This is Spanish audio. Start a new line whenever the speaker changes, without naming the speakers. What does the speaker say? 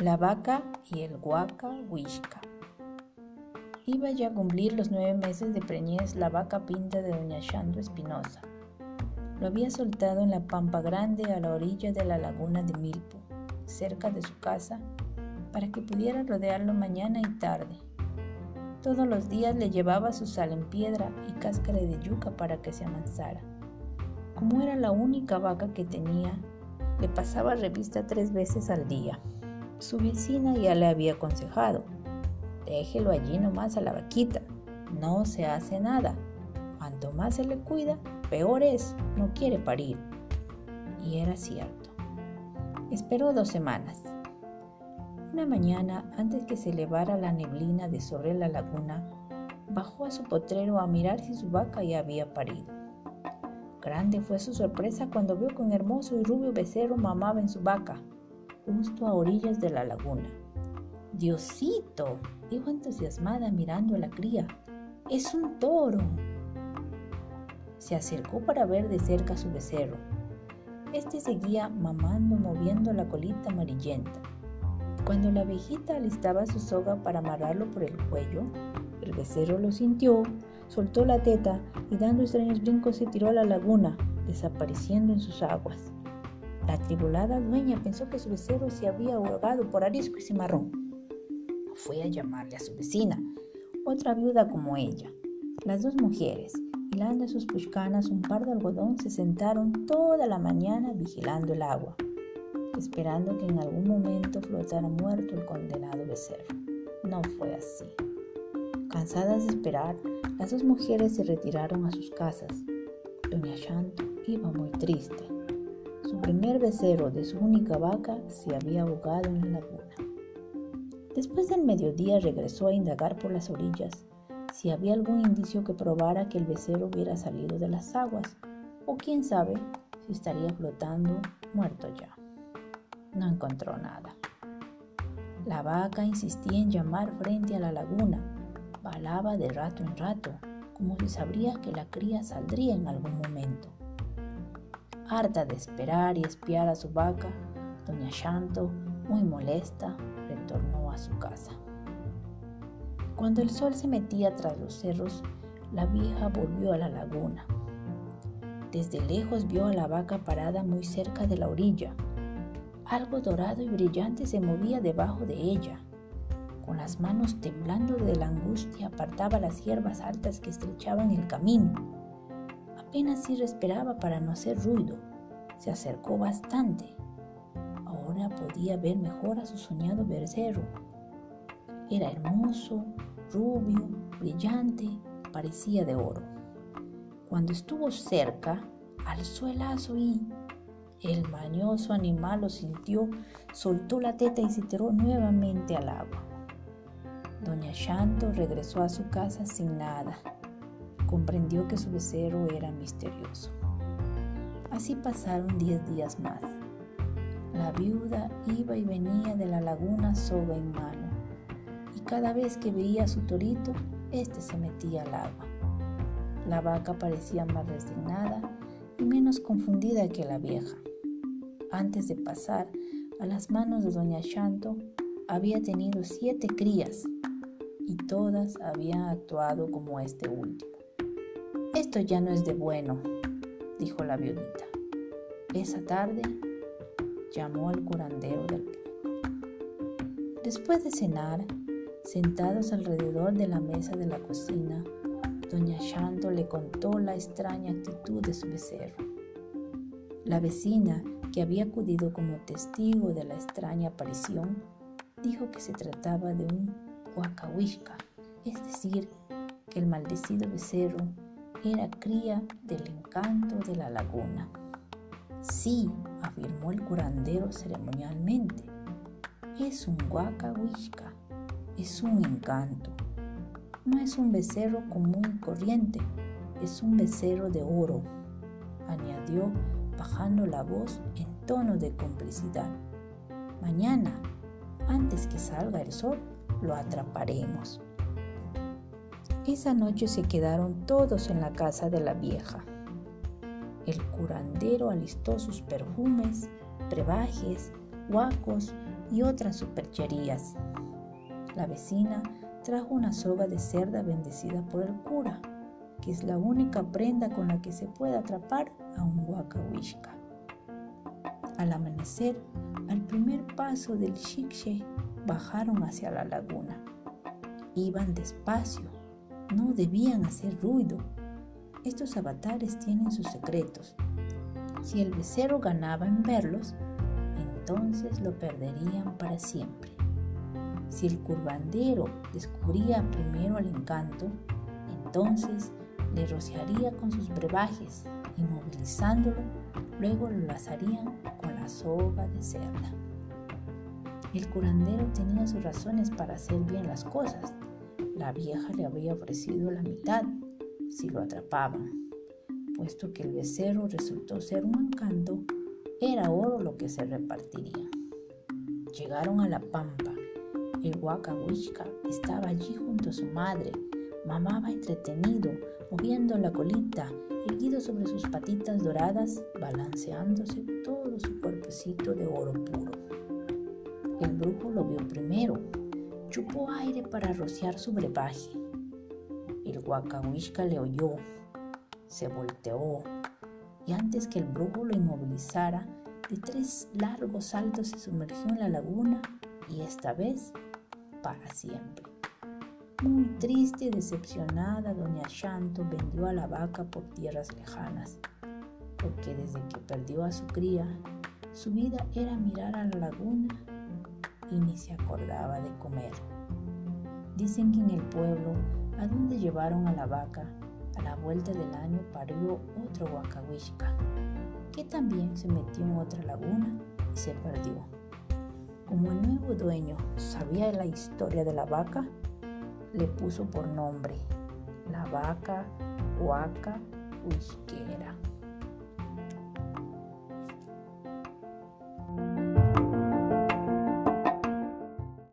La vaca y el huaca huishka. Iba ya a cumplir los nueve meses de preñez la vaca pinta de doña Shando Espinosa. Lo había soltado en la pampa grande a la orilla de la laguna de Milpo, cerca de su casa, para que pudiera rodearlo mañana y tarde. Todos los días le llevaba su sal en piedra y cáscara de yuca para que se amansara. Como era la única vaca que tenía, le pasaba revista tres veces al día. Su vecina ya le había aconsejado, déjelo allí nomás a la vaquita, no se hace nada. Cuanto más se le cuida, peor es, no quiere parir. Y era cierto. Esperó dos semanas. Una mañana, antes que se elevara la neblina de sobre la laguna, bajó a su potrero a mirar si su vaca ya había parido. Grande fue su sorpresa cuando vio que un hermoso y rubio becerro mamaba en su vaca justo a orillas de la laguna. Diosito, dijo entusiasmada mirando a la cría, es un toro. Se acercó para ver de cerca a su becerro. Este seguía mamando moviendo la colita amarillenta. Cuando la abejita alistaba su soga para amarrarlo por el cuello, el becerro lo sintió, soltó la teta y dando extraños brincos se tiró a la laguna, desapareciendo en sus aguas. La tribulada dueña pensó que su becerro se había ahogado por arisco y cimarrón. Fue a llamarle a su vecina, otra viuda como ella. Las dos mujeres, hilando sus puchcanas un par de algodón, se sentaron toda la mañana vigilando el agua, esperando que en algún momento flotara muerto el condenado becerro. No fue así. Cansadas de esperar, las dos mujeres se retiraron a sus casas. Doña Shanto iba muy triste. Su primer becerro de su única vaca se había ahogado en la laguna. Después del mediodía regresó a indagar por las orillas si había algún indicio que probara que el becerro hubiera salido de las aguas, o quién sabe si estaría flotando muerto ya. No encontró nada. La vaca insistía en llamar frente a la laguna, balaba de rato en rato, como si sabría que la cría saldría en algún momento. Harta de esperar y espiar a su vaca, doña Shanto, muy molesta, retornó a su casa. Cuando el sol se metía tras los cerros, la vieja volvió a la laguna. Desde lejos vio a la vaca parada muy cerca de la orilla. Algo dorado y brillante se movía debajo de ella. Con las manos temblando de la angustia apartaba las hierbas altas que estrechaban el camino Apenas si respiraba para no hacer ruido. Se acercó bastante. Ahora podía ver mejor a su soñado becerro. Era hermoso, rubio, brillante, parecía de oro. Cuando estuvo cerca, alzó el lazo y el mañoso animal lo sintió, soltó la teta y se tiró nuevamente al agua. Doña Shanto regresó a su casa sin nada comprendió que su becerro era misterioso. Así pasaron diez días más. La viuda iba y venía de la laguna soga en mano, y cada vez que veía a su torito, éste se metía al agua. La vaca parecía más resignada y menos confundida que la vieja. Antes de pasar a las manos de doña Shanto, había tenido siete crías y todas habían actuado como este último. Esto ya no es de bueno, dijo la viudita. Esa tarde llamó al curandero del pueblo. Después de cenar, sentados alrededor de la mesa de la cocina, doña Shanto le contó la extraña actitud de su becerro. La vecina, que había acudido como testigo de la extraña aparición, dijo que se trataba de un huacahuishka, es decir, que el maldecido becerro era cría del encanto de la laguna. Sí, afirmó el curandero ceremonialmente, es un huacahuishka, es un encanto. No es un becerro común y corriente, es un becerro de oro, añadió bajando la voz en tono de complicidad. Mañana, antes que salga el sol, lo atraparemos. Esa noche se quedaron todos en la casa de la vieja. El curandero alistó sus perfumes, brebajes, guacos y otras supercherías. La vecina trajo una soga de cerda bendecida por el cura, que es la única prenda con la que se puede atrapar a un huacahuishka. Al amanecer, al primer paso del xixe, bajaron hacia la laguna. Iban despacio, no debían hacer ruido. Estos avatares tienen sus secretos. Si el becerro ganaba en verlos, entonces lo perderían para siempre. Si el curvandero descubría primero el encanto, entonces le rociaría con sus brebajes, inmovilizándolo, luego lo lazarían con la soga de cerda. El curandero tenía sus razones para hacer bien las cosas. La vieja le había ofrecido la mitad si lo atrapaban, puesto que el becerro resultó ser un encanto, era oro lo que se repartiría. Llegaron a la pampa. El huacahuishka estaba allí junto a su madre, mamaba entretenido, moviendo la colita, erguido sobre sus patitas doradas, balanceándose todo su cuerpecito de oro puro. El brujo lo vio primero, chupó aire para rociar su brebaje. El huacahuishka le oyó, se volteó y antes que el brujo lo inmovilizara, de tres largos saltos se sumergió en la laguna y esta vez para siempre. Muy triste y decepcionada, doña Shanto vendió a la vaca por tierras lejanas, porque desde que perdió a su cría, su vida era mirar a la laguna y ni se acordaba de comer. Dicen que en el pueblo, a donde llevaron a la vaca, a la vuelta del año parió otro huacahuishka, que también se metió en otra laguna y se perdió. Como el nuevo dueño sabía la historia de la vaca, le puso por nombre la vaca huaca huisquera.